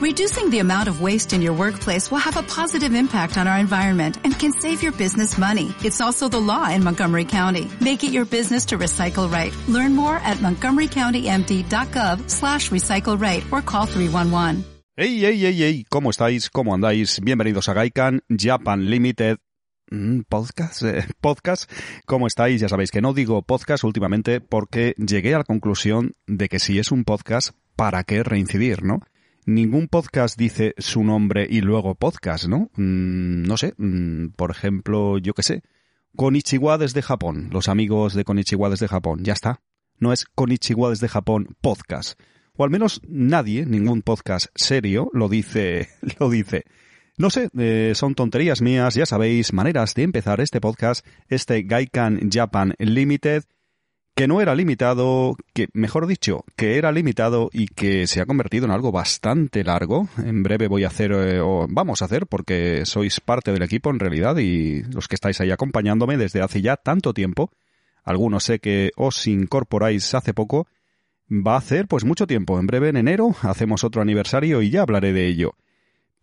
Reducing the amount of waste in your workplace will have a positive impact on our environment and can save your business money. It's also the law in Montgomery County. Make it your business to recycle right. Learn more at montgomerycountymd.gov slash recycle right or call 311. Hey, hey, hey, hey, ¿cómo estáis? ¿Cómo andáis? Bienvenidos a Gaikan Japan Limited. Mm, podcast, eh, podcast. ¿Cómo estáis? Ya sabéis que no digo podcast últimamente porque llegué a la conclusión de que si es un podcast, ¿para qué reincidir, no? Ningún podcast dice su nombre y luego podcast, ¿no? Mm, no sé, mm, por ejemplo, yo qué sé, Konichiwa desde Japón, los amigos de Konichiwa desde Japón, ya está. No es Konichiwa desde Japón podcast. O al menos nadie, ningún podcast serio, lo dice, lo dice. No sé, eh, son tonterías mías, ya sabéis, maneras de empezar este podcast, este Gaikan Japan Limited, que no era limitado, que mejor dicho, que era limitado y que se ha convertido en algo bastante largo. En breve voy a hacer, eh, o vamos a hacer, porque sois parte del equipo en realidad y los que estáis ahí acompañándome desde hace ya tanto tiempo. Algunos sé que os incorporáis hace poco. Va a hacer pues mucho tiempo. En breve en enero hacemos otro aniversario y ya hablaré de ello.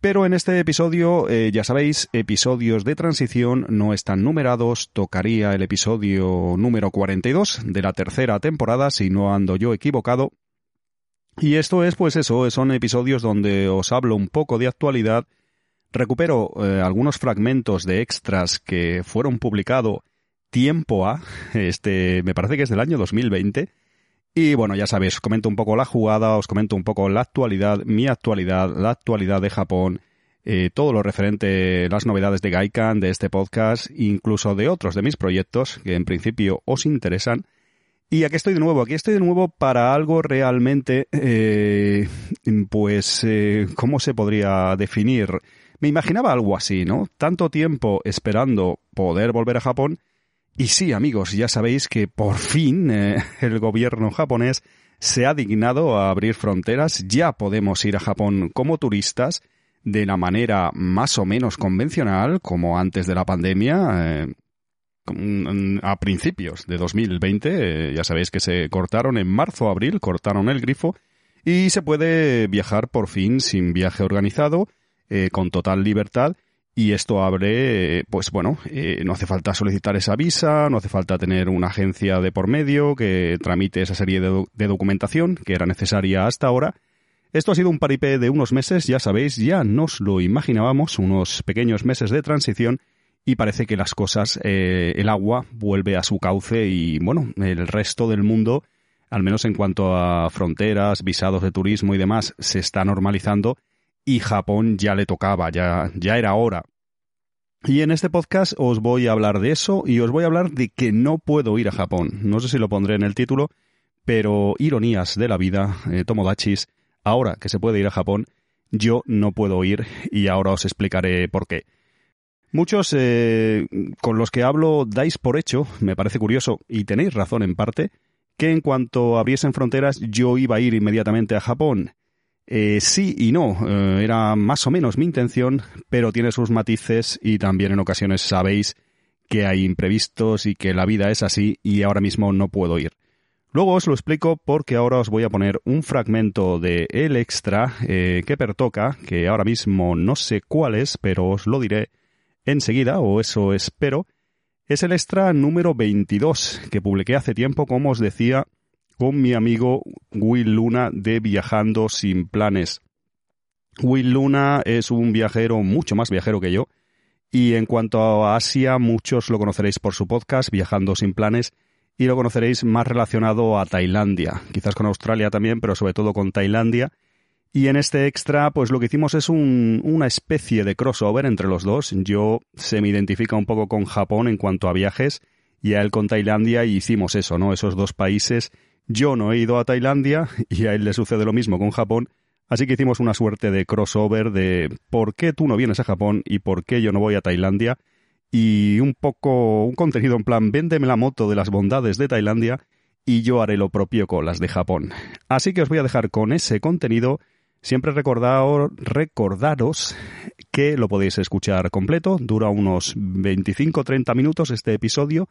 Pero en este episodio, eh, ya sabéis, episodios de transición no están numerados. Tocaría el episodio número 42 de la tercera temporada, si no ando yo equivocado. Y esto es, pues eso, son episodios donde os hablo un poco de actualidad. Recupero eh, algunos fragmentos de extras que fueron publicados tiempo a, este, me parece que es del año 2020 y bueno, ya sabéis, os comento un poco la jugada, os comento un poco la actualidad, mi actualidad, la actualidad de Japón, eh, todo lo referente, las novedades de Gaikan, de este podcast, incluso de otros de mis proyectos que en principio os interesan. Y aquí estoy de nuevo, aquí estoy de nuevo para algo realmente, eh, pues, eh, ¿cómo se podría definir? Me imaginaba algo así, ¿no? Tanto tiempo esperando poder volver a Japón y sí, amigos, ya sabéis que por fin eh, el gobierno japonés se ha dignado a abrir fronteras. Ya podemos ir a Japón como turistas de la manera más o menos convencional, como antes de la pandemia. Eh, a principios de 2020, eh, ya sabéis que se cortaron en marzo o abril, cortaron el grifo y se puede viajar por fin sin viaje organizado, con total libertad y esto abre, pues bueno, eh, no hace falta solicitar esa visa, no hace falta tener una agencia de por medio que tramite esa serie de, documentación que era necesaria hasta ahora. Esto ha sido un paripé de unos meses, ya sabéis, ya nos lo imaginábamos, unos pequeños meses de transición y parece que las cosas, eh, el agua vuelve a su cauce y bueno, el resto del mundo, al menos en cuanto a fronteras, visados de turismo y demás, se está normalizando y Japón ya le tocaba, ya, ya era hora. Y en este podcast os voy a hablar de eso y os voy a hablar de que no puedo ir a Japón. No sé si lo pondré en el título, pero ironías de la vida, eh, Tomodachis, ahora que se puede ir a Japón, yo no puedo ir y ahora os explicaré por qué. Muchos eh, con los que hablo dais por hecho, me parece curioso, y tenéis razón en parte, que en cuanto abriesen fronteras yo iba a ir inmediatamente a Japón. Eh, sí y no, eh, era más o menos mi intención, pero tiene sus matices y también en ocasiones sabéis que hay imprevistos y que la vida es así y ahora mismo no puedo ir. Luego os lo explico porque ahora os voy a poner un fragmento de el extra eh, que pertoca, que ahora mismo no sé cuál es, pero os lo diré enseguida, o eso espero. Es el extra número 22 que publiqué hace tiempo, como os decía, con mi amigo Will Luna de Viajando sin Planes. Will Luna es un viajero mucho más viajero que yo y en cuanto a Asia muchos lo conoceréis por su podcast Viajando sin Planes y lo conoceréis más relacionado a Tailandia, quizás con Australia también, pero sobre todo con Tailandia. Y en este extra, pues lo que hicimos es un, una especie de crossover entre los dos. Yo se me identifica un poco con Japón en cuanto a viajes y a él con Tailandia y hicimos eso, ¿no? Esos dos países yo no he ido a Tailandia y a él le sucede lo mismo con Japón, así que hicimos una suerte de crossover de por qué tú no vienes a Japón y por qué yo no voy a Tailandia y un poco un contenido en plan véndeme la moto de las bondades de Tailandia y yo haré lo propio con las de Japón. Así que os voy a dejar con ese contenido. Siempre recordaros, que lo podéis escuchar completo, dura unos 25-30 minutos este episodio,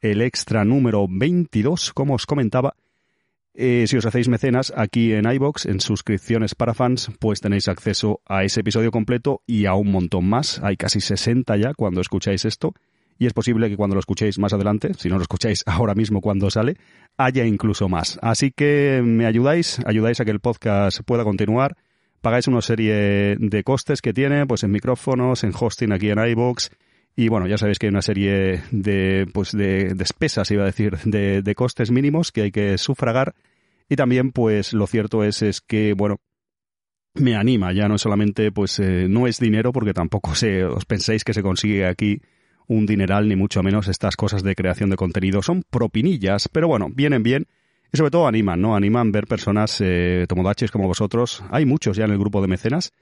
el extra número 22, como os comentaba, Eh, si os hacéis mecenas aquí en iBox, en suscripciones para fans, pues tenéis acceso a ese episodio completo y a un montón más. Hay casi 60 ya cuando escucháis esto. Y es posible que cuando lo escuchéis más adelante, si no lo escucháis ahora mismo cuando sale, haya incluso más. Así que me ayudáis, ayudáis a que el podcast pueda continuar. Pagáis una serie de costes que tiene, pues en micrófonos, en hosting aquí en iBox. Y bueno, ya sabéis que hay una serie de, pues de despesas, iba a decir, de, de costes mínimos que hay que sufragar y también, pues, lo cierto es, es que, bueno, me anima, ya no solamente, pues, eh, no es dinero, porque tampoco se, os penséis que se consigue aquí un dineral, ni mucho menos estas cosas de creación de contenido. Son propinillas, pero bueno, vienen bien. Y sobre todo animan, ¿no? Animan ver personas eh, tomodaches como vosotros. Hay muchos ya en el grupo de mecenas,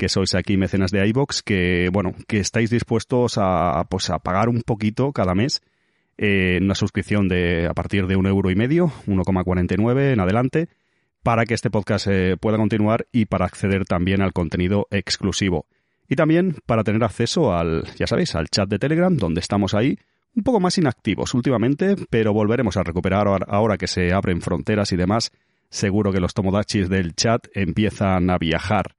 que sois aquí mecenas de iVox, que, bueno, que estáis dispuestos a, pues, a pagar un poquito cada mes eh, una suscripción de a partir de un euro y medio, 1,49 en adelante, para que este podcast eh, pueda continuar y para acceder también al contenido exclusivo. Y también para tener acceso al, ya sabéis, al chat de Telegram, donde estamos ahí, un poco más inactivos últimamente, pero volveremos a recuperar ahora que se abren fronteras y demás. Seguro que los tomodachis del chat empiezan a viajar.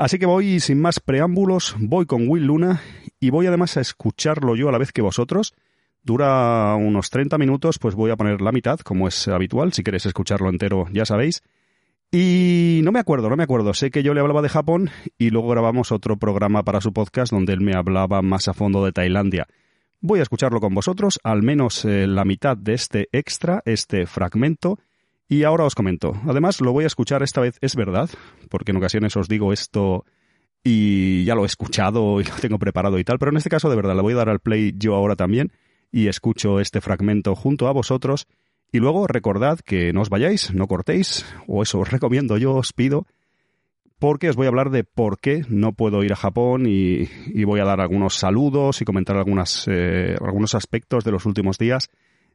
Así que voy sin más preámbulos, voy con Will Luna y voy además a escucharlo yo a la vez que vosotros Dura unos 30 minutos, pues voy a poner la mitad, como es habitual. Si queréis escucharlo entero, ya sabéis. Y no me acuerdo, no me acuerdo. Sé que yo le hablaba de Japón y luego grabamos otro programa para su podcast donde él me hablaba más a fondo de Tailandia. Voy a escucharlo con vosotros, al menos eh, la mitad de este extra, este fragmento, y ahora os comento. Además, lo voy a escuchar esta vez, es verdad, porque en ocasiones os digo esto y ya lo he escuchado y lo tengo preparado y tal, pero en este caso de verdad le voy a dar al play yo ahora también y escucho este fragmento junto a vosotros. Y luego recordad que no os vayáis, no cortéis, o eso os recomiendo yo, os pido, porque os voy a hablar de por qué no puedo ir a Japón y, voy a dar algunos saludos y comentar algunas, eh, algunos aspectos de los últimos días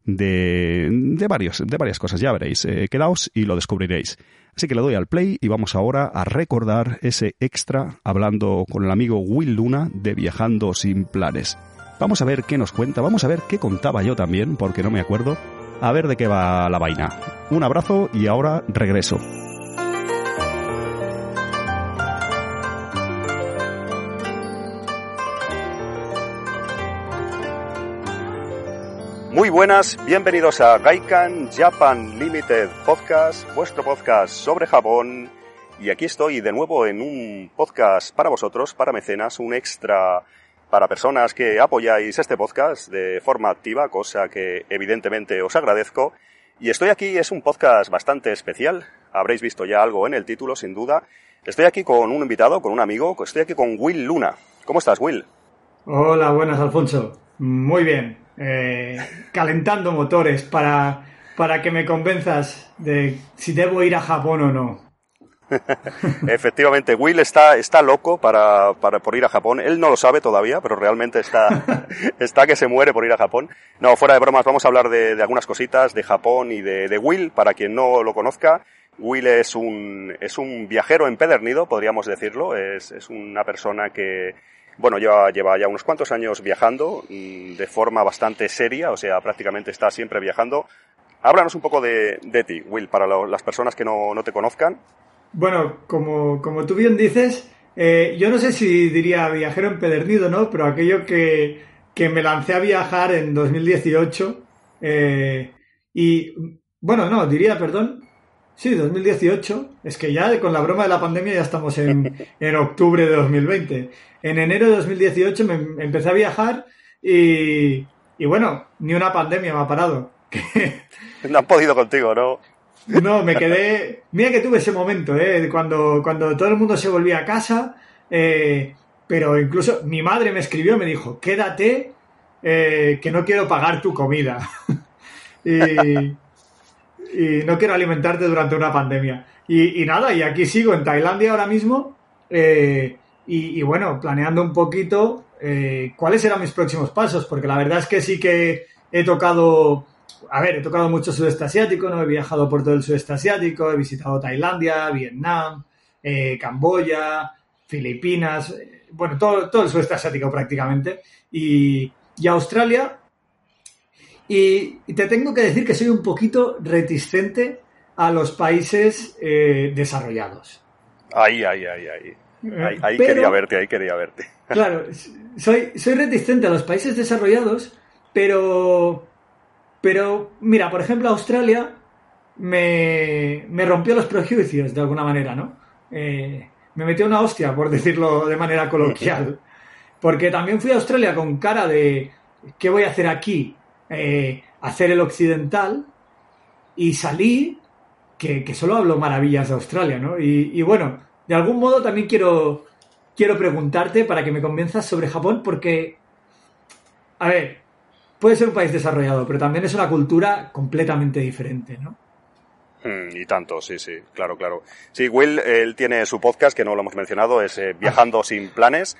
de, de, varios, de varias cosas. Ya veréis, eh, quedaos y lo descubriréis. Así que le doy al play y vamos ahora a recordar ese extra hablando con el amigo Will Luna de Viajando sin planes. Vamos a ver qué nos cuenta, vamos a ver qué contaba yo también, porque no me acuerdo. A ver de qué va la vaina. Un abrazo y ahora regreso. Muy buenas, bienvenidos a Gaikan Japan Limited Podcast, vuestro podcast sobre Japón. Y aquí estoy de nuevo en un podcast para vosotros, para mecenas, un extra para personas que apoyáis este podcast de forma activa, cosa que evidentemente os agradezco. Y estoy aquí, es un podcast bastante especial, habréis visto ya algo en el título, sin duda. Estoy aquí con un invitado, con un amigo, estoy aquí con Will Luna. ¿Cómo estás, Will? Hola, buenas, Alfonso. Muy bien. Eh, calentando motores para, para que me convenzas de si debo ir a Japón o no. Efectivamente, Will está, está loco para, para, por ir a Japón. Él no lo sabe todavía, pero realmente está, está que se muere por ir a Japón. No, fuera de bromas, vamos a hablar de, de algunas cositas de Japón y de, de, Will, para quien no lo conozca. Will es un, es un viajero empedernido, podríamos decirlo. Es, es una persona que, bueno, lleva, lleva ya unos cuantos años viajando de forma bastante seria, o sea, prácticamente está siempre viajando. Háblanos un poco de, de ti, Will, para las personas que no, no te conozcan. Bueno, como, como tú bien dices, eh, yo no sé si diría viajero empedernido, ¿no? Pero aquello que, que me lancé a viajar en 2018 eh, y, bueno, no, diría, perdón, sí, 2018, es que ya con la broma de la pandemia ya estamos en, en octubre de 2020. En enero de 2018 me empecé a viajar y, y bueno, ni una pandemia me ha parado. no han podido contigo, ¿no? No, me quedé. Mira que tuve ese momento, ¿eh? Cuando, cuando todo el mundo se volvía a casa. Eh, pero incluso mi madre me escribió, me dijo: Quédate, eh, que no quiero pagar tu comida. y, y, no quiero alimentarte durante una pandemia. Y, nada, y aquí sigo en Tailandia ahora mismo. Eh, y, bueno, planeando un poquito eh, cuáles eran mis próximos pasos, porque la verdad es que sí que he tocado a ver, he tocado mucho sudeste asiático, ¿no? He viajado por todo el sudeste asiático, he visitado Tailandia, Vietnam, eh, Camboya, Filipinas, bueno, todo, todo, el sudeste asiático prácticamente, y, y Australia. Y, y, te tengo que decir que soy un poquito reticente a los países eh, desarrollados. Ahí, ahí, ahí, ahí. Eh, ahí, quería verte, ahí quería verte. Claro, soy, soy reticente a los países desarrollados, pero, pero mira, por ejemplo, Australia me, me rompió los prejuicios de alguna manera, ¿no? Eh, me metió una hostia, por decirlo de manera coloquial. Porque también fui a Australia con cara de, ¿qué voy a hacer aquí? Eh, hacer el occidental. Y salí que, que, solo hablo maravillas de Australia, ¿no? Y, y, bueno, de algún modo también quiero, quiero preguntarte para que me convenzas sobre Japón, porque, a ver, puede ser un país desarrollado, pero también es una cultura completamente diferente, ¿no? Mm, y tanto, sí, sí, claro, claro. Sí, Will, él tiene su podcast, que no lo hemos mencionado, es eh, Viajando sin planes.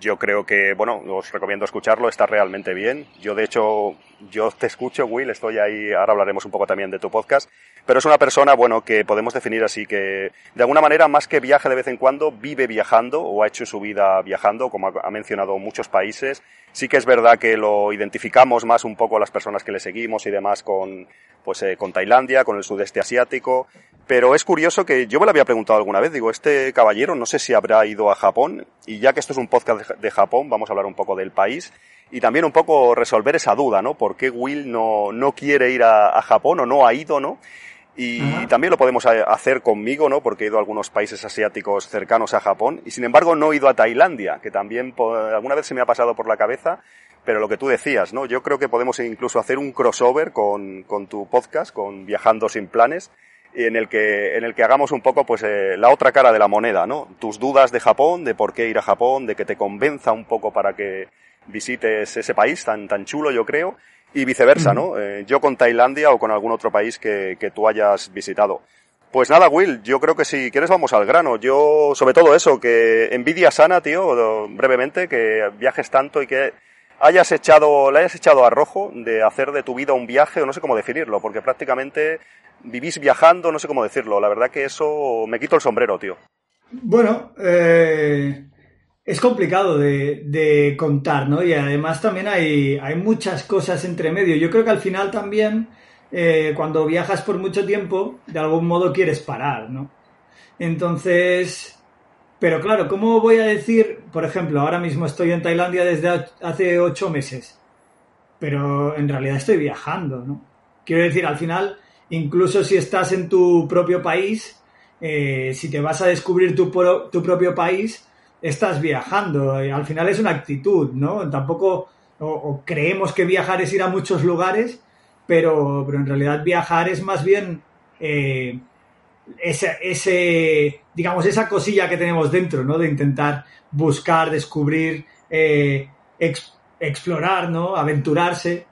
Yo creo que, bueno, os recomiendo escucharlo, está realmente bien. Yo, de hecho, yo te escucho, Will, estoy ahí, ahora hablaremos un poco también de tu podcast, pero es una persona, bueno, que podemos definir así que, de alguna manera, más que viaje de vez en cuando, vive viajando o ha hecho su vida viajando, como ha mencionado muchos países. Sí que es verdad que lo identificamos más un poco las personas que le seguimos y demás con, pues, eh, con Tailandia, con el sudeste asiático, pero es curioso que yo me lo había preguntado alguna vez, digo, este caballero no sé si habrá ido a Japón, y ya que esto es un podcast de Japón, vamos a hablar un poco del país, y también un poco resolver esa duda, ¿no? ¿Por qué Will no, no quiere ir a, Japón o no ha ido, ¿no? Y también lo podemos hacer conmigo, ¿no? Porque he ido a algunos países asiáticos cercanos a Japón y sin embargo no he ido a Tailandia, que también alguna vez se me ha pasado por la cabeza, pero lo que tú decías, ¿no? Yo creo que podemos incluso hacer un crossover con, con tu podcast, con Viajando sin planes, en el que, en el que hagamos un poco pues eh, la otra cara de la moneda, ¿no? Tus dudas de Japón, de por qué ir a Japón, de que te convenza un poco para que visites ese país tan, tan chulo, yo creo, y viceversa, ¿no? Eh, yo con Tailandia o con algún otro país que, que tú hayas visitado. Pues nada, Will, yo creo que si quieres vamos al grano. Yo, sobre todo eso, que envidia sana, tío, brevemente, que viajes tanto y que hayas echado, le hayas echado a rojo de hacer de tu vida un viaje, o no sé cómo definirlo, porque prácticamente vivís viajando, no sé cómo decirlo. La verdad que eso me quito el sombrero, tío. Bueno, eh, es complicado de, contar, ¿no? Y además también hay, hay, muchas cosas entre medio. Yo creo que al final también, eh, cuando viajas por mucho tiempo, de algún modo quieres parar, ¿no? Entonces, pero claro, ¿cómo voy a decir, por ejemplo, ahora mismo estoy en Tailandia desde hace ocho meses, pero en realidad estoy viajando, ¿no? Quiero decir, al final, incluso si estás en tu propio país, eh, si te vas a descubrir tu, tu propio país, estás viajando. al final es una actitud, ¿no? Tampoco o, creemos que viajar es ir a muchos lugares, pero, pero en realidad viajar es más bien eh, ese, ese, digamos, esa cosilla que tenemos dentro, ¿no? De intentar buscar, descubrir, eh, explorar, ¿no? Aventurarse.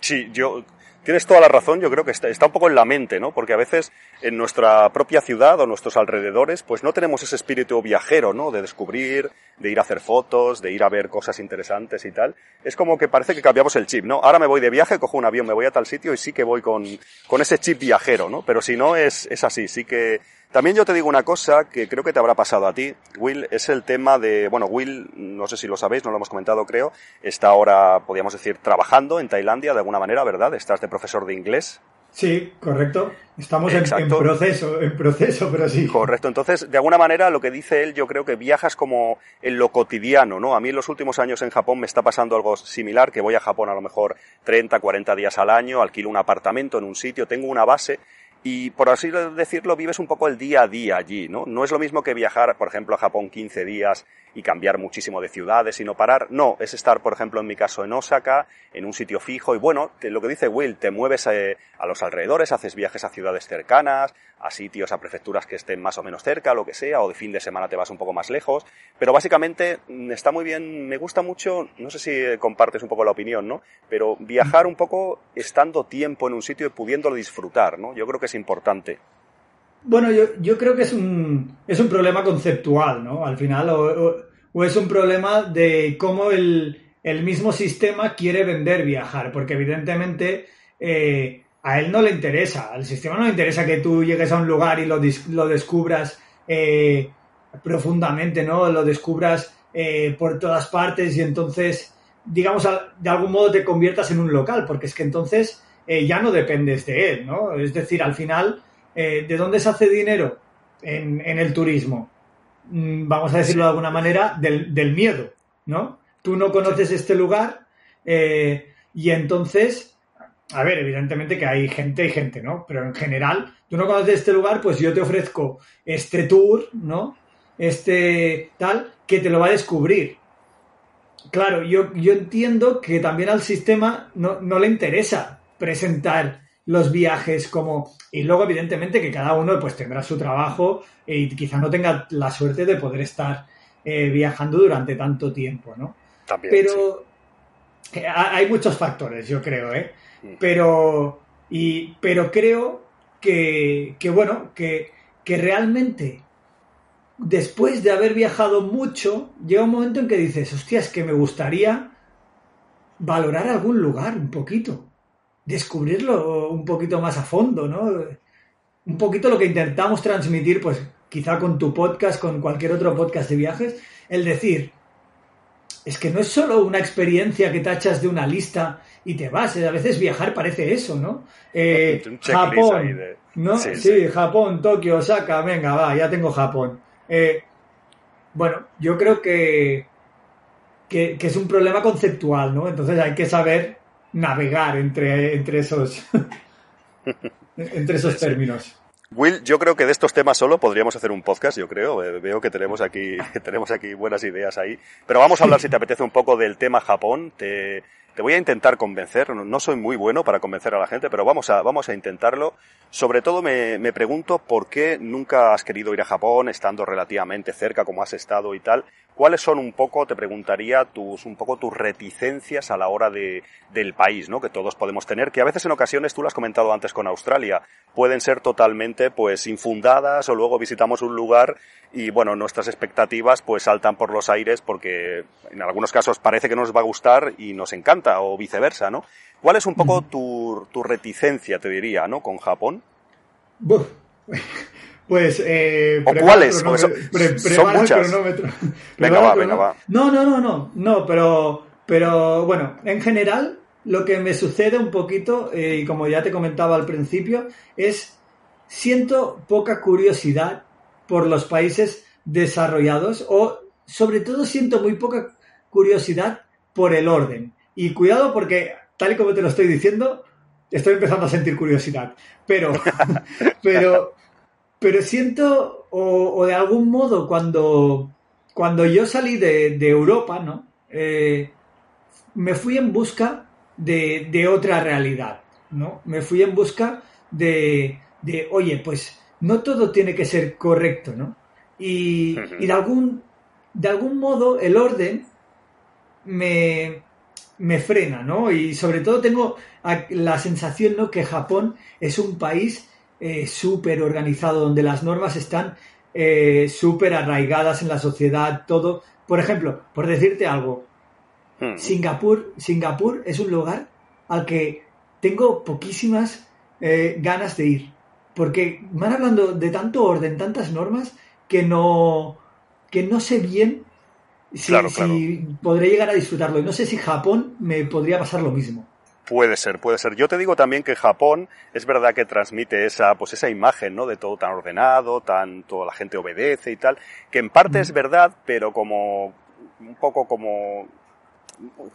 Sí, yo tienes toda la razón, yo creo que está, está, un poco en la mente, ¿no? Porque a veces en nuestra propia ciudad o nuestros alrededores, pues no tenemos ese espíritu viajero, ¿no? De descubrir, de ir a hacer fotos, de ir a ver cosas interesantes y tal. Es como que parece que cambiamos el chip, ¿no? Ahora me voy de viaje, cojo un avión, me voy a tal sitio y sí que voy con, con ese chip viajero, ¿no? Pero si no es, es así, sí que también yo te digo una cosa que creo que te habrá pasado a ti, Will, es el tema de, bueno, Will, no sé si lo sabéis, no lo hemos comentado creo, está ahora, podríamos decir, trabajando en Tailandia de alguna manera, ¿verdad? Estás de profesor de inglés. Sí, correcto. Estamos en, proceso, en proceso, pero sí. Correcto. Entonces, de alguna manera, lo que dice él, yo creo que viajas como en lo cotidiano, ¿no? A mí en los últimos años en Japón me está pasando algo similar, que voy a Japón a lo mejor 30, 40 días al año, alquilo un apartamento en un sitio, tengo una base y por así decirlo vives un poco el día a día allí, ¿no? No es lo mismo que viajar, por ejemplo, a Japón 15 días y cambiar muchísimo de ciudades y no parar. No, es estar, por ejemplo, en mi caso en Osaka, en un sitio fijo y bueno, lo que dice Will, te mueves eh, a los alrededores, haces viajes a ciudades cercanas, a sitios, a prefecturas que estén más o menos cerca, lo que sea, o de fin de semana te vas un poco más lejos, pero básicamente mm, está muy bien, me gusta mucho, no sé si compartes un poco la opinión, ¿no? Pero viajar un poco estando tiempo en un sitio y pudiéndolo disfrutar, ¿no? Yo creo que es importante. Bueno, yo, yo creo que es un, es un problema conceptual, ¿no? Al final, o, es un problema de cómo el, mismo sistema quiere vender viajar, porque evidentemente eh, a él no le interesa, al sistema no le interesa que tú llegues a un lugar y lo, descubras eh, profundamente, ¿no? Lo descubras eh, por todas partes y entonces, digamos, de algún modo te conviertas en un local, porque es que entonces ya no dependes de él, ¿no? Es decir, al final ¿de dónde se hace dinero en, el turismo? Mm, vamos a decirlo de alguna manera, del, miedo, ¿no? Tú no conoces este lugar eh, y entonces, a ver, evidentemente que hay gente y gente, ¿no? Pero en general, tú no conoces este lugar, pues yo te ofrezco este tour, ¿no? Este tal, que te lo va a descubrir. Claro, yo, yo entiendo que también al sistema no, no le interesa presentar los viajes como y luego evidentemente que cada uno pues tendrá su trabajo y quizá no tenga la suerte de poder estar eh, viajando durante tanto tiempo, ¿no? También, pero eh, hay muchos factores, yo creo, ¿eh? Pero y pero creo que, que bueno que, que realmente después de haber viajado mucho llega un momento en que dices hostia es que me gustaría valorar algún lugar un poquito descubrirlo un poquito más a fondo, ¿no? Un poquito lo que intentamos transmitir, pues quizá con tu podcast, con cualquier otro podcast de viajes, el decir, es que no es solo una experiencia que tachas de una lista y te vas, a veces viajar parece eso, ¿no? Eh, Japón, ¿no? Sí, Japón, Tokio, Osaka, venga, va, ya tengo Japón. Eh, bueno, yo creo que, que, que, es un problema conceptual, ¿no? Entonces hay que saber navegar entre, entre esos, entre esos términos. Will, yo creo que de estos temas solo podríamos hacer un podcast, yo creo. Eh, veo que tenemos aquí, tenemos aquí buenas ideas ahí. Pero vamos a hablar, si te apetece, un poco del tema Japón. Te, te voy a intentar convencer. No soy muy bueno para convencer a la gente, pero vamos a, vamos a intentarlo. Sobre todo me, me pregunto por qué nunca has querido ir a Japón estando relativamente cerca como has estado y tal. ¿Cuáles son un poco, te preguntaría, tus, un poco tus reticencias a la hora de, del país, ¿no? Que todos podemos tener, que a veces en ocasiones, tú lo has comentado antes con Australia, pueden ser totalmente, pues, infundadas o luego visitamos un lugar y, bueno, nuestras expectativas, pues, saltan por los aires porque en algunos casos parece que nos va a gustar y nos encanta o viceversa, ¿no? ¿Cuál es un poco tu, tu reticencia, te diría, ¿no? Con Japón. Pues, eh, ¿O cuáles? son, muchas. venga, va, venga, va. No, no, no, no, no, pero, pero bueno, en general, lo que me sucede un poquito, eh, y como ya te comentaba al principio, es siento poca curiosidad por los países desarrollados o sobre todo siento muy poca curiosidad por el orden. Y cuidado porque, tal y como te lo estoy diciendo, estoy empezando a sentir curiosidad. Pero, pero, pero siento, o, de algún modo, cuando, cuando yo salí de, Europa, ¿no? Eh, me fui en busca de, otra realidad, ¿no? Me fui en busca de, de, oye, pues no todo tiene que ser correcto, ¿no? Y, y de, algún, de algún modo el orden me, me frena, ¿no? Y sobre todo tengo la sensación, ¿no? Que Japón es un país eh, súper organizado, donde las normas están eh, súper arraigadas en la sociedad, todo. Por ejemplo, por decirte algo, hmm. Singapur, Singapur es un lugar al que tengo poquísimas eh, ganas de ir, porque van hablando de tanto orden, tantas normas, que no, que no sé bien si, si podré llegar a disfrutarlo. Y no sé si Japón me podría pasar lo mismo. Puede ser, puede ser. Yo te digo también que Japón es verdad que transmite esa, pues esa imagen, ¿no? De todo tan ordenado, tan, toda la gente obedece y tal, que en parte es verdad, pero como, un poco como,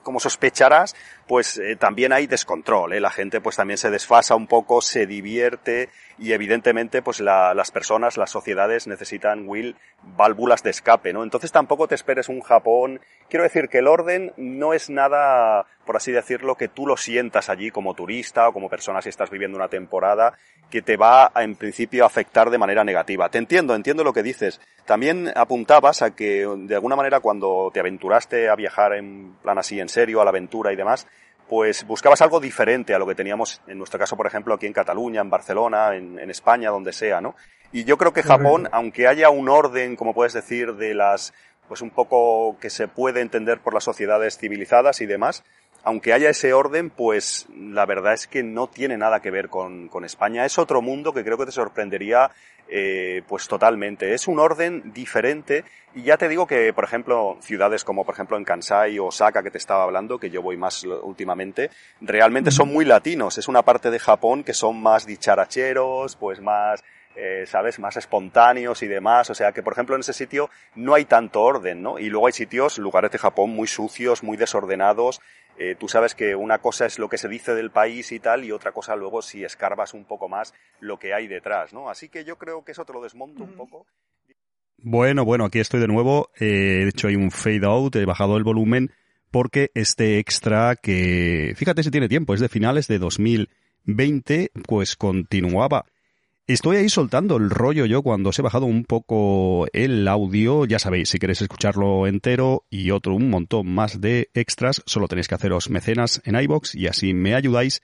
como sospecharás, pues eh, también hay descontrol, ¿eh? La gente pues también se desfasa un poco, se divierte y evidentemente pues las personas, las sociedades necesitan, Will, válvulas de escape, ¿no? Entonces tampoco te esperes un Japón. Quiero decir que el orden no es nada, por así decirlo, que tú lo sientas allí como turista o como persona si estás viviendo una temporada que te va a, en principio a afectar de manera negativa. Te entiendo, entiendo lo que dices. También apuntabas a que de alguna manera cuando te aventuraste a viajar en plan así en serio a la aventura y demás, pues buscabas algo diferente a lo que teníamos, en nuestro caso, por ejemplo, aquí en Cataluña, en Barcelona, en, España, donde sea, ¿no? Y yo creo que Japón, aunque haya un orden, como puedes decir, de las, pues un poco que se puede entender por las sociedades civilizadas y demás, aunque haya ese orden, pues la verdad es que no tiene nada que ver con, con España. Es otro mundo que creo que te sorprendería eh, pues totalmente. Es un orden diferente y ya te digo que, por ejemplo, ciudades como por ejemplo en Kansai o Osaka que te estaba hablando, que yo voy más últimamente, realmente son muy latinos. Es una parte de Japón que son más dicharacheros, pues más eh, ¿sabes? Más espontáneos y demás. O sea que, por ejemplo, en ese sitio no hay tanto orden, ¿no? Y luego hay sitios, lugares de Japón muy sucios, muy desordenados. Eh, tú sabes que una cosa es lo que se dice del país y tal, y otra cosa luego si escarbas un poco más lo que hay detrás, ¿no? Así que yo creo que eso te lo desmonto un poco. Bueno, bueno, aquí estoy de nuevo. Eh, de hecho, hay un fade out, he bajado el volumen porque este extra que, fíjate si tiene tiempo, es de finales de 2020, pues continuaba Estoy ahí soltando el rollo yo cuando os he bajado un poco el audio. Ya sabéis, si queréis escucharlo entero y otro un montón más de extras, solo tenéis que haceros mecenas en iBox y así me ayudáis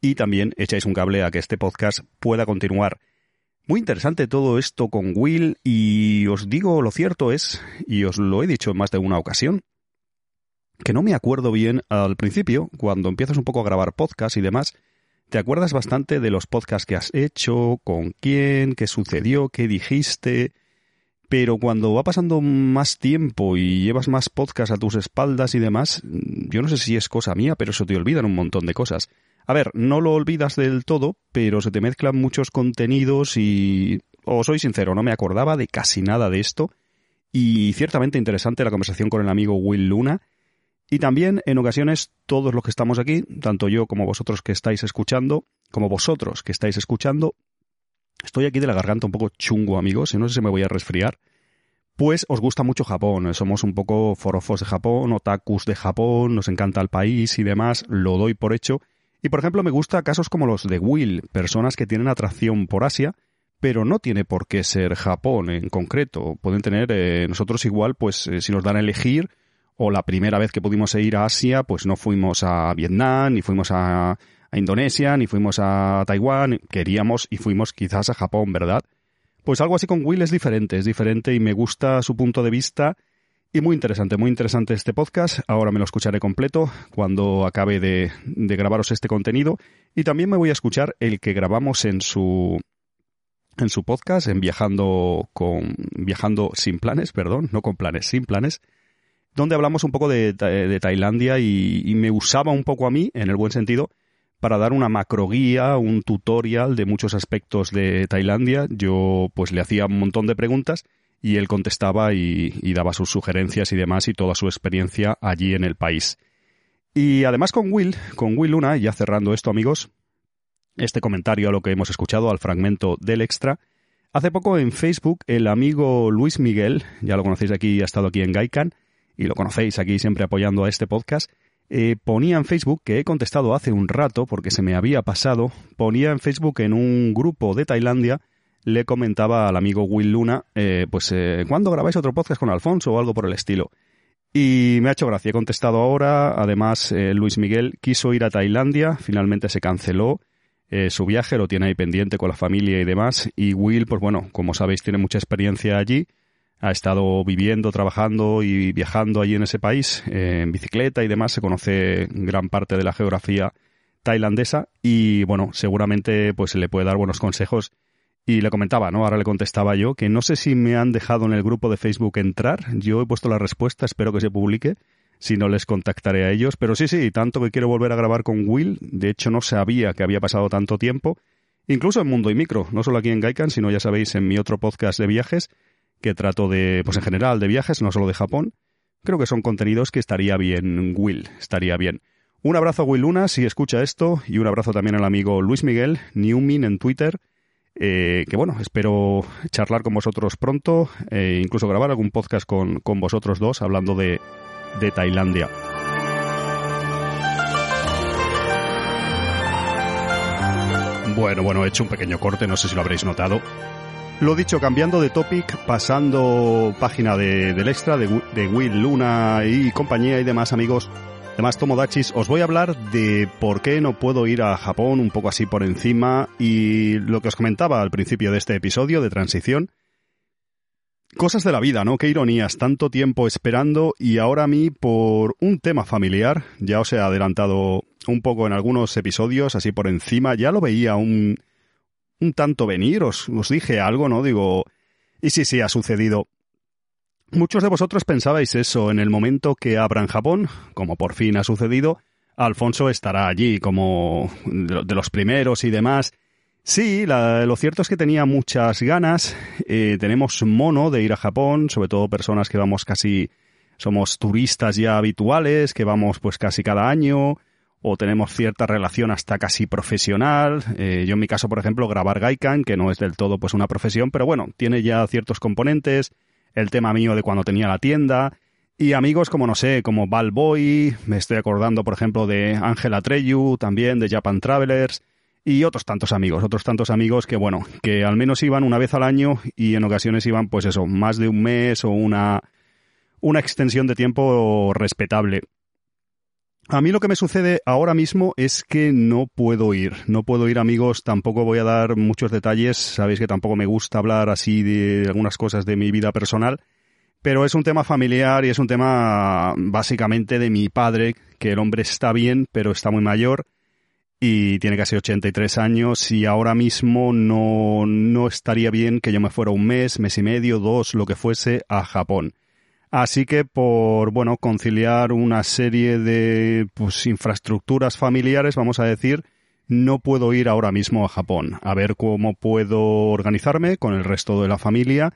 y también echáis un cable a que este podcast pueda continuar. Muy interesante todo esto con Will y os digo lo cierto es, y os lo he dicho en más de una ocasión, que no me acuerdo bien al principio, cuando empiezas un poco a grabar podcast y demás, te acuerdas bastante de los podcasts que has hecho, con quién, qué sucedió, qué dijiste, pero cuando va pasando más tiempo y llevas más podcasts a tus espaldas y demás, yo no sé si es cosa mía, pero se te olvidan un montón de cosas. A ver, no lo olvidas del todo, pero se te mezclan muchos contenidos y... Os soy sincero, no me acordaba de casi nada de esto. Y ciertamente interesante la conversación con el amigo Will Luna. Y también, en ocasiones, todos los que estamos aquí, tanto yo como vosotros que estáis escuchando, como vosotros que estáis escuchando, estoy aquí de la garganta un poco chungo, amigos, y no sé si me voy a resfriar, pues os gusta mucho Japón, somos un poco forofos de Japón, otakus de Japón, nos encanta el país y demás, lo doy por hecho. Y por ejemplo, me gusta casos como los de Will, personas que tienen atracción por Asia, pero no tiene por qué ser Japón en concreto. Pueden tener, eh, nosotros igual, pues eh, si nos dan a elegir, o la primera vez que pudimos ir a Asia, pues no fuimos a Vietnam, ni fuimos a, Indonesia, ni fuimos a Taiwán, queríamos y fuimos quizás a Japón, ¿verdad? Pues algo así con Will es diferente, es diferente y me gusta su punto de vista y muy interesante, muy interesante este podcast. Ahora me lo escucharé completo cuando acabe de, de grabaros este contenido y también me voy a escuchar el que grabamos en su en su podcast, en viajando con viajando sin planes, perdón, no con planes, sin planes donde hablamos un poco de, Tailandia y, me usaba un poco a mí, en el buen sentido, para dar una macroguía, un tutorial de muchos aspectos de Tailandia. Yo pues le hacía un montón de preguntas y él contestaba y, y daba sus sugerencias y demás y toda su experiencia allí en el país. Y además con Will, con Will Luna, ya cerrando esto amigos, este comentario a lo que hemos escuchado, al fragmento del extra, Hace poco en Facebook el amigo Luis Miguel, ya lo conocéis aquí, ha estado aquí en Gaikan, y lo conocéis aquí siempre apoyando a este podcast, eh, ponía en Facebook, que he contestado hace un rato porque se me había pasado, ponía en Facebook en un grupo de Tailandia, le comentaba al amigo Will Luna, eh, pues, eh, ¿cuándo grabáis otro podcast con Alfonso o algo por el estilo? Y me ha hecho gracia, he contestado ahora, además eh, Luis Miguel quiso ir a Tailandia, finalmente se canceló su viaje, lo tiene ahí pendiente con la familia y demás, y Will, pues bueno, como sabéis, tiene mucha experiencia allí, ha estado viviendo, trabajando y viajando allí en ese país eh, en bicicleta y demás, se conoce gran parte de la geografía tailandesa y bueno, seguramente pues le puede dar buenos consejos. Y le comentaba, ¿no? Ahora le contestaba yo que no sé si me han dejado en el grupo de Facebook entrar, yo he puesto la respuesta, espero que se publique, si no les contactaré a ellos, pero sí, sí, tanto que quiero volver a grabar con Will, de hecho no sabía que había pasado tanto tiempo, incluso en Mundo y Micro, no solo aquí en Gaikan, sino ya sabéis en mi otro podcast de viajes, que trato de, pues en general, de viajes, no solo de Japón. Creo que son contenidos que estaría bien, Will, estaría bien. Un abrazo a Will Luna si escucha esto y un abrazo también al amigo Luis Miguel, Newmin en Twitter, eh, que bueno, espero charlar con vosotros pronto e incluso grabar algún podcast con, con vosotros dos hablando de, de Tailandia. Bueno, bueno, he hecho un pequeño corte, no sé si lo habréis notado. Lo dicho, cambiando de topic, pasando página de, del extra de, de, Will, Luna y compañía y demás amigos, demás Tomodachis, os voy a hablar de por qué no puedo ir a Japón un poco así por encima y lo que os comentaba al principio de este episodio de transición. Cosas de la vida, ¿no? Qué ironías, tanto tiempo esperando y ahora a mí por un tema familiar, ya os he adelantado un poco en algunos episodios, así por encima, ya lo veía un, un tanto venir, os, os dije algo, ¿no? Digo, y sí, sí, ha sucedido. Muchos de vosotros pensabais eso en el momento que abran Japón, como por fin ha sucedido, Alfonso estará allí como de los primeros y demás. Sí, lo cierto es que tenía muchas ganas. Eh, tenemos mono de ir a Japón, sobre todo personas que vamos casi, somos turistas ya habituales, que vamos pues casi cada año, o tenemos cierta relación hasta casi profesional. Eh, yo en mi caso, por ejemplo, grabar Gaikan, que no es del todo pues una profesión, pero bueno, tiene ya ciertos componentes. El tema mío de cuando tenía la tienda. Y amigos como, no sé, como Balboy, me estoy acordando, por ejemplo, de Ángela Treyu, también de Japan Travelers y otros tantos amigos, otros tantos amigos que, bueno, que al menos iban una vez al año y en ocasiones iban, pues eso, más de un mes o una, una extensión de tiempo respetable. A mí lo que me sucede ahora mismo es que no puedo ir, no puedo ir amigos, tampoco voy a dar muchos detalles, sabéis que tampoco me gusta hablar así de algunas cosas de mi vida personal, pero es un tema familiar y es un tema básicamente de mi padre, que el hombre está bien, pero está muy mayor y tiene casi 83 años y ahora mismo no, no estaría bien que yo me fuera un mes, mes y medio, dos, lo que fuese, a Japón. Así que por, bueno, conciliar una serie de pues, infraestructuras familiares, vamos a decir, no puedo ir ahora mismo a Japón. A ver cómo puedo organizarme con el resto de la familia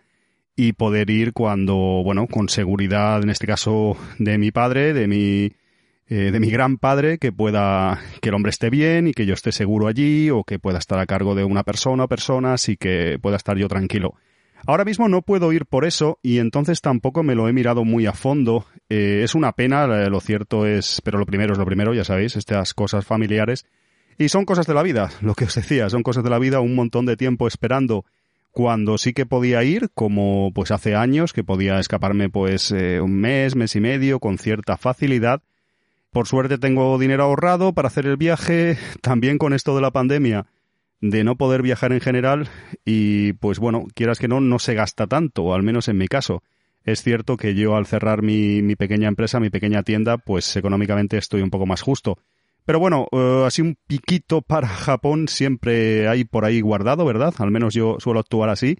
y poder ir cuando, bueno, con seguridad, en este caso de mi padre, de mi eh, de mi gran padre que pueda, que el hombre esté bien y que yo esté seguro allí o que pueda estar a cargo de una persona o personas y que pueda estar yo tranquilo. Ahora mismo no puedo ir por eso y entonces tampoco me lo he mirado muy a fondo. Eh, es una pena, eh, lo cierto es, pero lo primero es lo primero, ya sabéis, estas cosas familiares. Y son cosas de la vida, lo que os decía, son cosas de la vida, un montón de tiempo esperando cuando sí que podía ir, como pues hace años, que podía escaparme pues un mes, mes y medio, con cierta facilidad, por suerte tengo dinero ahorrado para hacer el viaje, también con esto de la pandemia, de no poder viajar en general y pues bueno, quieras que no, no se gasta tanto, al menos en mi caso. Es cierto que yo al cerrar mi, mi pequeña empresa, mi pequeña tienda, pues económicamente estoy un poco más justo. Pero bueno, eh, así un piquito para Japón siempre hay por ahí guardado, ¿verdad? Al menos yo suelo actuar así.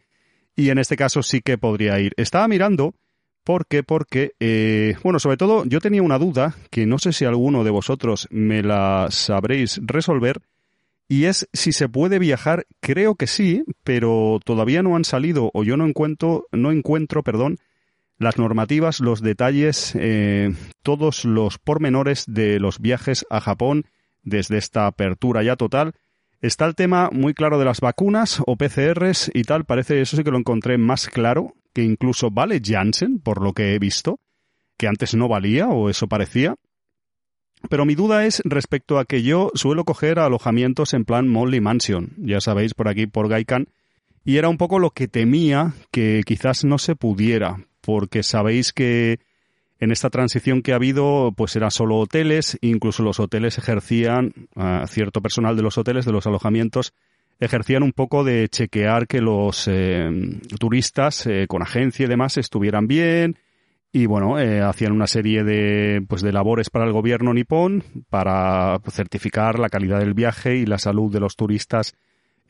Y en este caso sí que podría ir. Estaba mirando ¿Por qué? Porque, eh, bueno, sobre todo yo tenía una duda que no sé si alguno de vosotros me la sabréis resolver, y es si se puede viajar, creo que sí, pero todavía no han salido o yo no encuentro, no encuentro, perdón, las normativas, los detalles, eh, todos los pormenores de los viajes a Japón desde esta apertura ya total. Está el tema muy claro de las vacunas o PCRs y tal, parece eso sí que lo encontré más claro, que incluso vale Janssen, por lo que he visto, que antes no valía o eso parecía. Pero mi duda es respecto a que yo suelo coger alojamientos en plan Molly Mansion, ya sabéis, por aquí, por Gaikan, y era un poco lo que temía que quizás no se pudiera, porque sabéis que en esta transición que ha habido, pues eran solo hoteles, incluso los hoteles ejercían, cierto personal de los hoteles, de los alojamientos, ejercían un poco de chequear que los eh, turistas eh, con agencia y demás estuvieran bien y bueno, eh, hacían una serie de, pues, de labores para el gobierno nipón para certificar la calidad del viaje y la salud de los turistas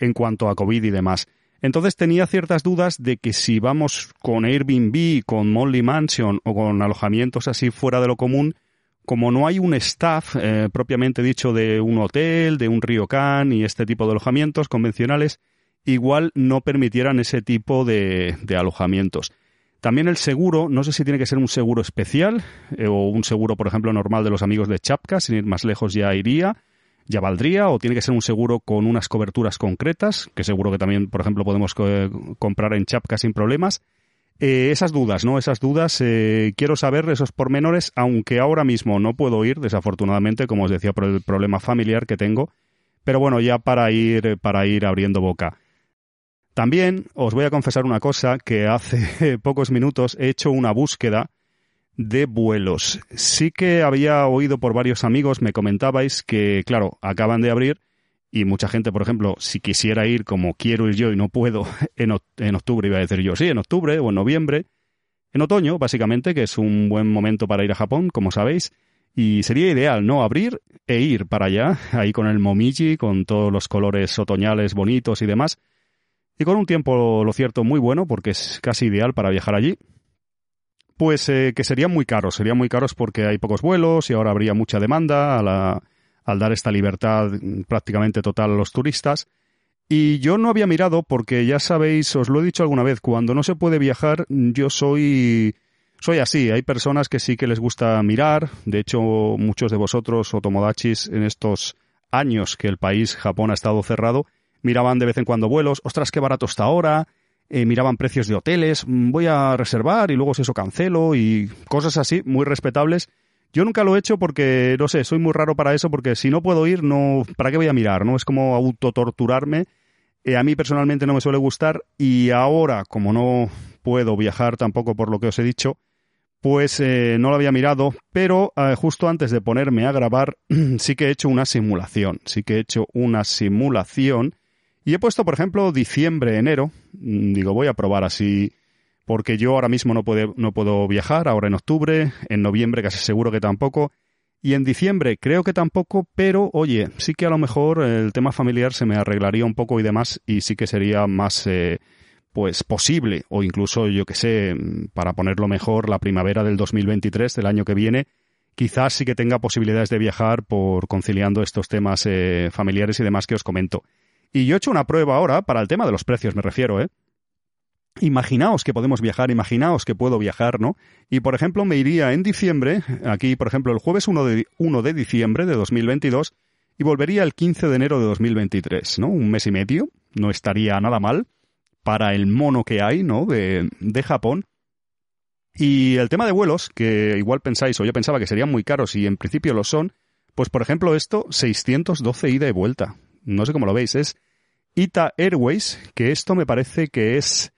en cuanto a COVID y demás. Entonces tenía ciertas dudas de que si vamos con Airbnb, con Molly Mansion o con alojamientos así fuera de lo común, como no hay un staff eh, propiamente dicho de un hotel, de un ryokan y este tipo de alojamientos convencionales, igual no permitieran ese tipo de, alojamientos. También el seguro, no sé si tiene que ser un seguro especial eh, o un seguro, por ejemplo, normal de los amigos de Chapka, sin ir más lejos ya iría, ya valdría, o tiene que ser un seguro con unas coberturas concretas, que seguro que también, por ejemplo, podemos eh, comprar en Chapka sin problemas. Eh, esas dudas, ¿no? Esas dudas, eh, quiero saber esos pormenores, aunque ahora mismo no puedo ir, desafortunadamente, como os decía, por el problema familiar que tengo. Pero bueno, ya para ir, para ir abriendo boca. También os voy a confesar una cosa, que hace pocos minutos he hecho una búsqueda de vuelos. Sí que había oído por varios amigos, me comentabais que, claro, acaban de abrir y mucha gente, por ejemplo, si quisiera ir como quiero ir yo y no puedo en, en octubre, iba a decir yo, sí, en octubre o en noviembre, en otoño, básicamente, que es un buen momento para ir a Japón, como sabéis, y sería ideal, ¿no? Abrir e ir para allá, ahí con el momiji, con todos los colores otoñales bonitos y demás. Y con un tiempo, lo cierto, muy bueno, porque es casi ideal para viajar allí. Pues eh, que serían muy caros, serían muy caros porque hay pocos vuelos y ahora habría mucha demanda al dar esta libertad prácticamente total a los turistas. Y yo no había mirado porque ya sabéis, os lo he dicho alguna vez, cuando no se puede viajar, yo soy soy así, hay personas que sí que les gusta mirar, de hecho muchos de vosotros o tomodachis en estos años que el país Japón ha estado cerrado, miraban de vez en cuando vuelos, ostras, qué barato está ahora, eh, miraban precios de hoteles, mm, voy a reservar y luego si eso cancelo y cosas así, muy respetables. Yo nunca lo he hecho porque, no sé, soy muy raro para eso porque si no puedo ir, no, ¿para qué voy a mirar? ¿No? Es como autotorturarme. Eh, a mí personalmente no me suele gustar y ahora, como no puedo viajar tampoco por lo que os he dicho, pues eh, no lo había mirado, pero eh, justo antes de ponerme a grabar sí que he hecho una simulación, sí que he hecho una simulación y he puesto, por ejemplo, diciembre, enero, mm, digo, voy a probar así, porque yo ahora mismo no, no puedo viajar, ahora en octubre, en noviembre casi seguro que tampoco, y en diciembre creo que tampoco, pero oye, sí que a lo mejor el tema familiar se me arreglaría un poco y demás, y sí que sería más... Eh, pues posible, o incluso, yo que sé, para ponerlo mejor, la primavera del 2023, del año que viene, quizás sí que tenga posibilidades de viajar por conciliando estos temas eh, familiares y demás que os comento. Y yo he hecho una prueba ahora para el tema de los precios, me refiero, ¿eh? Imaginaos que podemos viajar, imaginaos que puedo viajar, ¿no? Y por ejemplo, me iría en diciembre, aquí por ejemplo el jueves 1 de, 1 de diciembre de 2022, y volvería el 15 de enero de 2023, ¿no? Un mes y medio, no estaría nada mal para el mono que hay, ¿no? De, de Japón. Y el tema de vuelos, que igual pensáis, o yo pensaba que serían muy caros y en principio lo son, pues por ejemplo esto, 612 ida y vuelta. No sé cómo lo veis, es Ita Airways, que esto me parece que es...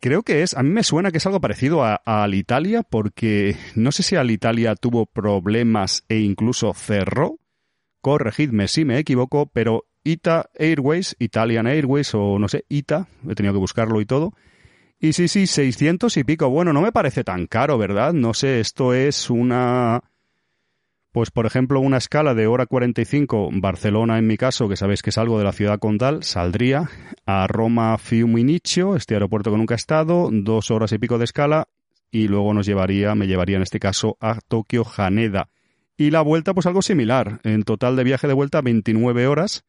Creo que es, a mí me suena que es algo parecido a, a Alitalia, porque no sé si Alitalia tuvo problemas e incluso cerró. Corregidme si me equivoco, pero Ita Airways, Italian Airways o no sé, Ita, he tenido que buscarlo y todo. Y sí, sí, 600 y pico. Bueno, no me parece tan caro, ¿verdad? No sé, esto es una... Pues por ejemplo, una escala de hora 45, Barcelona en mi caso, que sabéis que salgo de la ciudad condal, saldría a Roma Fiumicino, este aeropuerto que nunca he estado, dos horas y pico de escala, y luego nos llevaría, me llevaría en este caso a Tokio Haneda. Y la vuelta, pues algo similar. En total de viaje de vuelta, 29 horas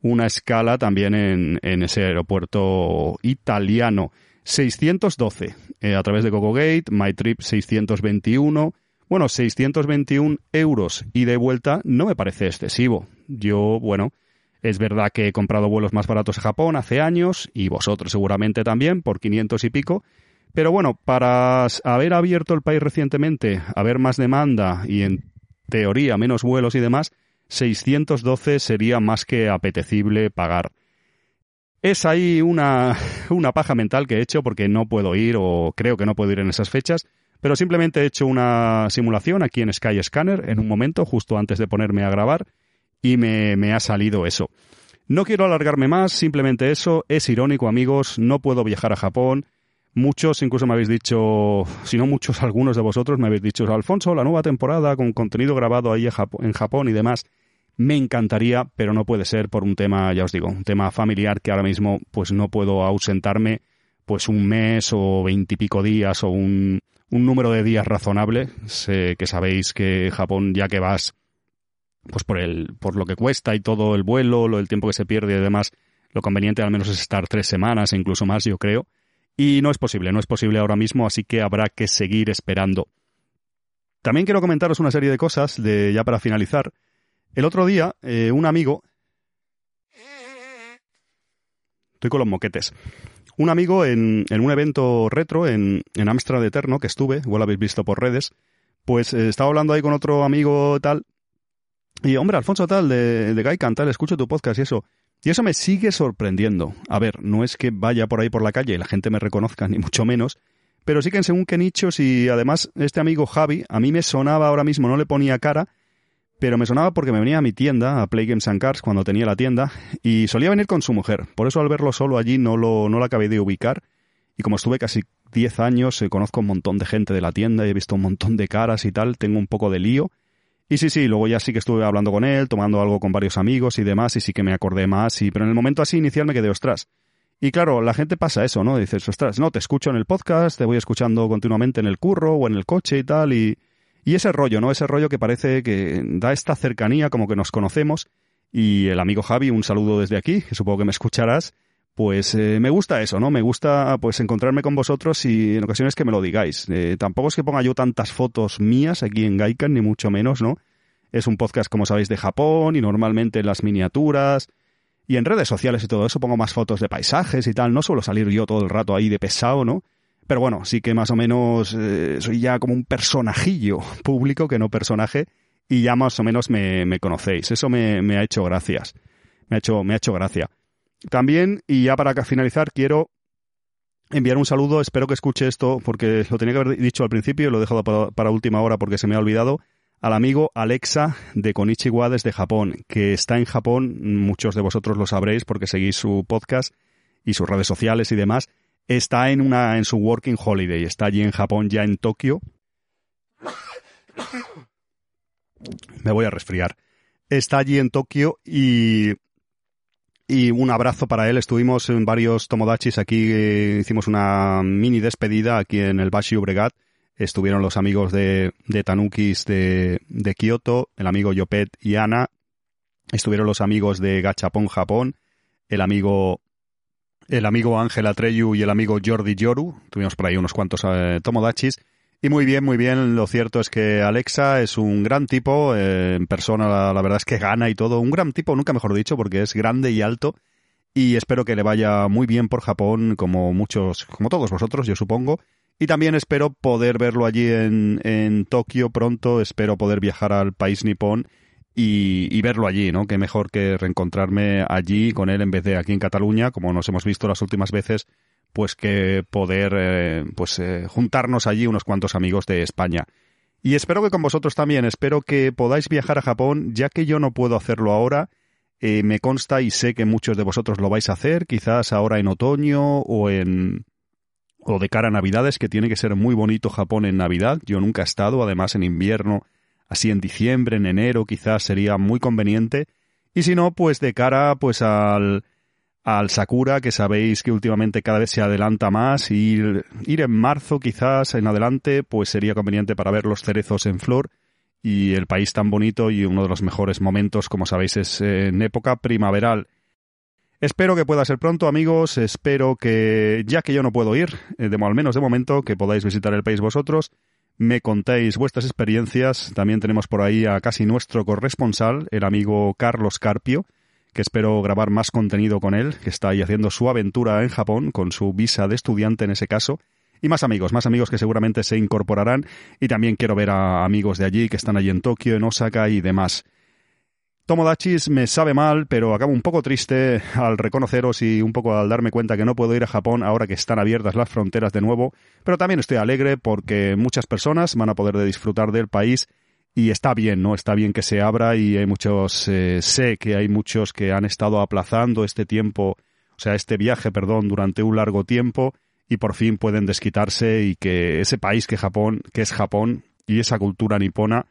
una escala también en, en ese aeropuerto italiano. 612 eh, a través de GoGoGate, MyTrip 621. Bueno, 621 euros y de vuelta no me parece excesivo. Yo, bueno, es verdad que he comprado vuelos más baratos a Japón hace años y vosotros seguramente también por 500 y pico. Pero bueno, para haber abierto el país recientemente, haber más demanda y en teoría menos vuelos y demás, 612 sería más que apetecible pagar. Es ahí una, una paja mental que he hecho porque no puedo ir o creo que no puedo ir en esas fechas, pero simplemente he hecho una simulación aquí en Sky Scanner en un momento, justo antes de ponerme a grabar, y me, ha salido eso. No quiero alargarme más, simplemente eso. Es irónico, amigos, no puedo viajar a Japón. Muchos incluso me habéis dicho, si no muchos, algunos de vosotros me habéis dicho, Alfonso, la nueva temporada con contenido grabado ahí en Japón y demás. Me encantaría, pero no puede ser por un tema, ya os digo, un tema familiar que ahora mismo pues no puedo ausentarme pues un mes o veintipico días o un, un número de días razonable. Sé que sabéis que Japón, ya que vas, pues por el, por lo que cuesta y todo el vuelo, lo, el tiempo que se pierde y demás, lo conveniente al menos es estar tres semanas e incluso más, yo creo. Y no es posible, no es posible ahora mismo, así que habrá que seguir esperando. También quiero comentaros una serie de cosas, de, ya para finalizar. El otro día, eh, un amigo... Estoy con los moquetes. Un amigo en, en un evento retro en, Amstrad Eterno, que estuve, igual lo habéis visto por redes, pues eh, estaba hablando ahí con otro amigo tal, y hombre, Alfonso tal, de, de Gaikan tal, escucho tu podcast y eso. Y eso me sigue sorprendiendo. A ver, no es que vaya por ahí por la calle y la gente me reconozca, ni mucho menos, pero sí que en según qué nichos y además este amigo Javi, a mí me sonaba ahora mismo, no le ponía cara, pero me sonaba porque me venía a mi tienda, a Play Games and Cars, cuando tenía la tienda, y solía venir con su mujer. Por eso al verlo solo allí no lo, no lo acabé de ubicar. Y como estuve casi 10 años, eh, conozco un montón de gente de la tienda y he visto un montón de caras y tal, tengo un poco de lío. Y sí, sí, luego ya sí que estuve hablando con él, tomando algo con varios amigos y demás, y sí que me acordé más, y, pero en el momento así inicial me quedé, ostras. Y claro, la gente pasa eso, ¿no? Dices, ostras, no, te escucho en el podcast, te voy escuchando continuamente en el curro o en el coche y tal, y, y ese rollo, ¿no? Ese rollo que parece que da esta cercanía, como que nos conocemos. Y el amigo Javi, un saludo desde aquí, que supongo que me escucharás. Pues eh, me gusta eso, ¿no? Me gusta pues encontrarme con vosotros y en ocasiones que me lo digáis. Eh, tampoco es que ponga yo tantas fotos mías aquí en Gaikan, ni mucho menos, ¿no? Es un podcast, como sabéis, de Japón y normalmente en las miniaturas y en redes sociales y todo eso pongo más fotos de paisajes y tal. No suelo salir yo todo el rato ahí de pesado, ¿no? Pero bueno, sí que más o menos eh, soy ya como un personajillo público que no personaje y ya más o menos me, conocéis. Eso me, ha hecho gracias. Me ha hecho, me ha hecho gracia. También, y ya para finalizar, quiero enviar un saludo, espero que escuche esto, porque lo tenía que haber dicho al principio y lo he dejado para, última hora porque se me ha olvidado, al amigo Alexa de Konichiwa desde Japón, que está en Japón, muchos de vosotros lo sabréis porque seguís su podcast y sus redes sociales y demás, está en una en su working holiday, está allí en Japón ya en Tokio. Me voy a resfriar. Está allí en Tokio y y un abrazo para él. Estuvimos en varios Tomodachis aquí, eh, hicimos una mini despedida aquí en el Bashi Ubregat. Estuvieron los amigos de, de Tanukis de, de Kyoto, el amigo Yopet y Ana. Estuvieron los amigos de Gachapon Japón, el amigo el amigo Ángel Atreyu y el amigo Jordi Yoru. Tuvimos por ahí unos cuantos eh, Tomodachis. Y muy bien, muy bien. Lo cierto es que Alexa es un gran tipo. Eh, en persona, la, verdad es que gana y todo. Un gran tipo, nunca mejor dicho, porque es grande y alto. Y espero que le vaya muy bien por Japón, como muchos, como todos vosotros, yo supongo. Y también espero poder verlo allí en, en Tokio pronto. Espero poder viajar al país nipón y, y, verlo allí, ¿no? Que mejor que reencontrarme allí con él en vez de aquí en Cataluña, como nos hemos visto las últimas veces pues que poder eh, pues eh, juntarnos allí unos cuantos amigos de España. Y espero que con vosotros también, espero que podáis viajar a Japón, ya que yo no puedo hacerlo ahora. Eh, me consta y sé que muchos de vosotros lo vais a hacer, quizás ahora en otoño o en o de cara a Navidades, que tiene que ser muy bonito Japón en Navidad. Yo nunca he estado, además en invierno, así en diciembre, en enero, quizás sería muy conveniente. Y si no, pues de cara pues al al Sakura, que sabéis que últimamente cada vez se adelanta más, y ir, en marzo quizás en adelante, pues sería conveniente para ver los cerezos en flor y el país tan bonito y uno de los mejores momentos, como sabéis, es en época primaveral. Espero que pueda ser pronto, amigos. Espero que, ya que yo no puedo ir, eh, de, al menos de momento, que podáis visitar el país vosotros, me contéis vuestras experiencias. También tenemos por ahí a casi nuestro corresponsal, el amigo Carlos Carpio, que espero grabar más contenido con él, que está ahí haciendo su aventura en Japón, con su visa de estudiante en ese caso. Y más amigos, más amigos que seguramente se incorporarán. Y también quiero ver a amigos de allí que están allí en Tokio, en Osaka y demás. Tomodachis me sabe mal, pero acabo un poco triste al reconoceros y un poco al darme cuenta que no puedo ir a Japón ahora que están abiertas las fronteras de nuevo, pero también estoy alegre porque muchas personas van a poder disfrutar del país y está bien, ¿no? Está bien que se abra y hay muchos, eh, sé que hay muchos que han estado aplazando este tiempo, o sea, este viaje, perdón, durante un largo tiempo y por fin pueden desquitarse y que ese país que Japón, que es Japón y esa cultura nipona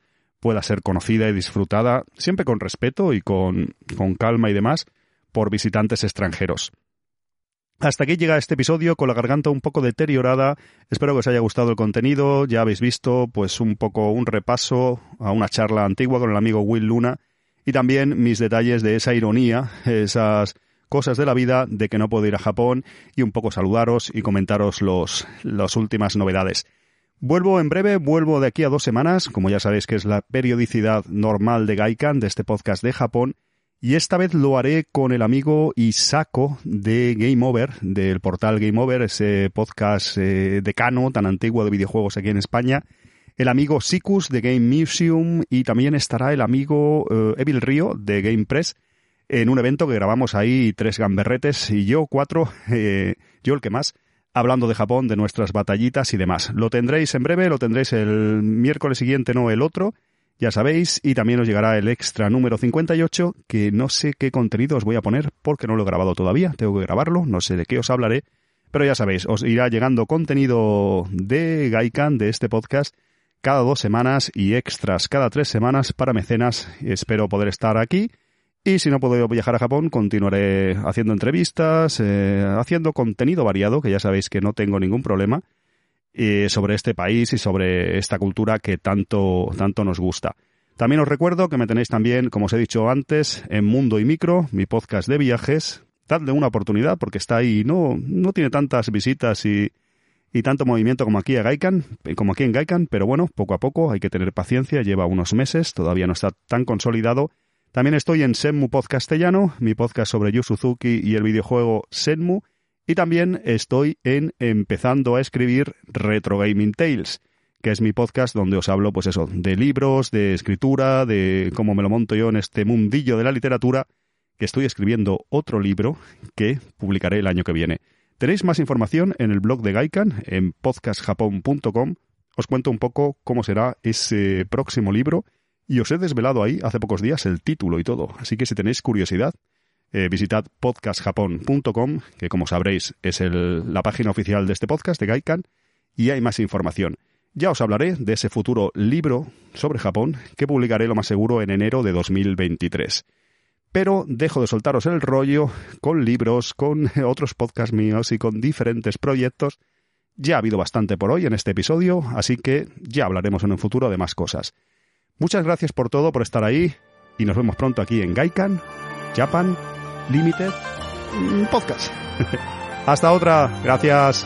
pueda ser conocida y disfrutada siempre con respeto y con, con calma y demás por visitantes extranjeros. Hasta aquí llega este episodio con la garganta un poco deteriorada. Espero que os haya gustado el contenido. Ya habéis visto, pues, un poco un repaso a una charla antigua con el amigo Will Luna y también mis detalles de esa ironía, esas cosas de la vida de que no puedo ir a Japón y un poco saludaros y comentaros los, las últimas novedades. Vuelvo en breve, vuelvo de aquí a dos semanas, como ya sabéis que es la periodicidad normal de Gaikan, de este podcast de Japón, y esta vez lo haré con el amigo Isako de Game Over, del portal Game Over, ese podcast eh, decano tan antiguo de videojuegos aquí en España. El amigo Sikus de Game Museum y también estará el amigo eh, Evil Río de Game Press en un evento que grabamos ahí tres gamberretes y yo cuatro, eh, yo el que más, hablando de Japón, de nuestras batallitas y demás. Lo tendréis en breve, lo tendréis el miércoles siguiente, no el otro ya sabéis, y también os llegará el extra número 58, que no sé qué contenido os voy a poner porque no lo he grabado todavía, tengo que grabarlo, no sé de qué os hablaré, pero ya sabéis, os irá llegando contenido de Gaikan, de este podcast, cada dos semanas y extras cada tres semanas para mecenas. Espero poder estar aquí. Y si no puedo viajar a Japón, continuaré haciendo entrevistas, eh, haciendo contenido variado, que ya sabéis que no tengo ningún problema sobre este país y sobre esta cultura que tanto, tanto nos gusta. También os recuerdo que me tenéis también, como os he dicho antes, en Mundo y Micro, mi podcast de viajes. Dadle una oportunidad porque está ahí, no, no tiene tantas visitas y, y tanto movimiento como aquí, a Gaikan, como aquí en Gaikan, pero bueno, poco a poco hay que tener paciencia, lleva unos meses, todavía no está tan consolidado. También estoy en Senmu Podcastellano, mi podcast sobre Yu Suzuki y el videojuego Senmu, y también estoy en empezando a escribir Retro Gaming Tales, que es mi podcast donde os hablo, pues eso, de libros, de escritura, de cómo me lo monto yo en este mundillo de la literatura, que estoy escribiendo otro libro que publicaré el año que viene. Tenéis más información en el blog de Gaikan, en podcastjapon.com. Os cuento un poco cómo será ese próximo libro y os he desvelado ahí hace pocos días el título y todo. Así que si tenéis curiosidad, eh, visitad podcastjapon.com, que como sabréis es la página oficial de este podcast de Gaikan, y hay más información. Ya os hablaré de ese futuro libro sobre Japón que publicaré lo más seguro en enero de 2023. Pero dejo de soltaros el rollo con libros, con otros podcasts míos y con diferentes proyectos. Ya ha habido bastante por hoy en este episodio, así que ya hablaremos en un futuro de más cosas. Muchas gracias por todo, por estar ahí, y nos vemos pronto aquí en Gaikan, Japan Limited Podcast. Hasta otra. Gracias.